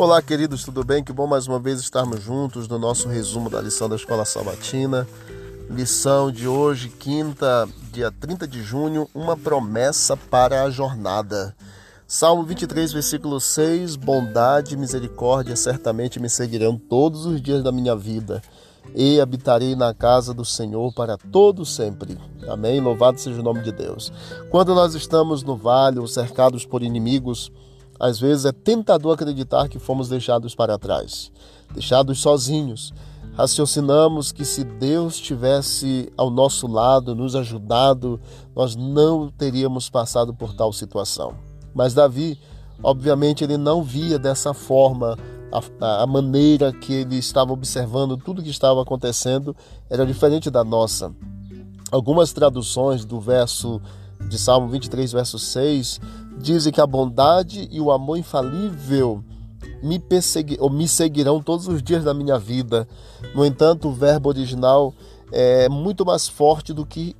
Olá, queridos, tudo bem? Que bom mais uma vez estarmos juntos no nosso resumo da lição da Escola Sabatina. Lição de hoje, quinta, dia 30 de junho, uma promessa para a jornada. Salmo 23, versículo 6: Bondade e misericórdia certamente me seguirão todos os dias da minha vida, e habitarei na casa do Senhor para todo sempre. Amém. Louvado seja o nome de Deus. Quando nós estamos no vale ou cercados por inimigos, às vezes é tentador acreditar que fomos deixados para trás, deixados sozinhos. Raciocinamos que se Deus tivesse ao nosso lado, nos ajudado, nós não teríamos passado por tal situação. Mas Davi, obviamente, ele não via dessa forma a, a, maneira que ele estava observando tudo que estava acontecendo era diferente da nossa. Algumas traduções do verso de Salmo 23, verso 6, dizem que a bondade e o amor infalível me, persegui, ou me seguirão todos os dias da minha vida. No entanto, o verbo original é muito mais forte do que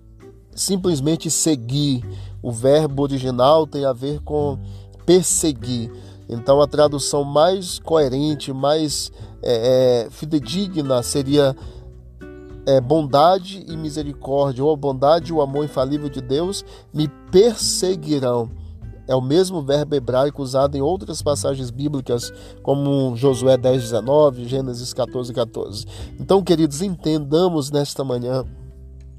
simplesmente seguir. O verbo original tem a ver com perseguir. Então, a tradução mais coerente, mais é, é, fidedigna seria é, bondade e misericórdia, ou a bondade e o amor infalível de Deus me perseguirão. É o mesmo verbo hebraico usado em outras passagens bíblicas, como Josué 10, 19, Gênesis 14, 14. Então, queridos, entendamos nesta manhã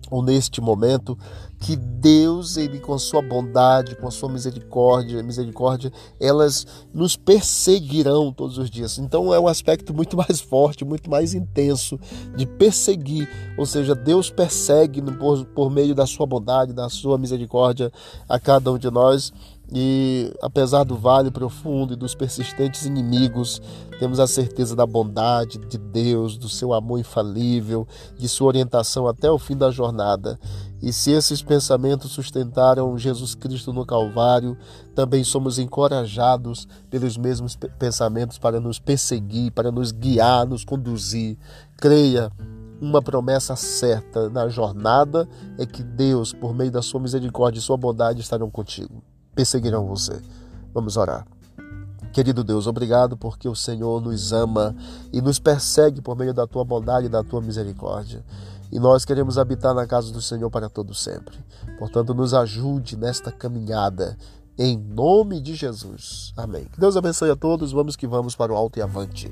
ou neste momento que Deus, ele com sua bondade, com sua misericórdia, misericórdia, elas nos perseguirão todos os dias. Então é um aspecto muito mais forte, muito mais intenso de perseguir, ou seja, Deus persegue por, por meio da sua bondade, da sua misericórdia a cada um de nós. E apesar do vale profundo e dos persistentes inimigos, temos a certeza da bondade de Deus, do seu amor infalível, de sua orientação até o fim da jornada. E se esses pensamentos sustentaram Jesus Cristo no Calvário, também somos encorajados pelos mesmos pensamentos para nos perseguir, para nos guiar, nos conduzir. Creia, uma promessa certa na jornada é que Deus, por meio da sua misericórdia e sua bondade, estarão contigo perseguirão você. Vamos orar. Querido Deus, obrigado porque o Senhor nos ama e nos persegue por meio da tua bondade e da tua misericórdia. E nós queremos habitar na casa do Senhor para todo sempre. Portanto, nos ajude nesta caminhada em nome de Jesus. Amém. Que Deus abençoe a todos. Vamos que vamos para o alto e avante.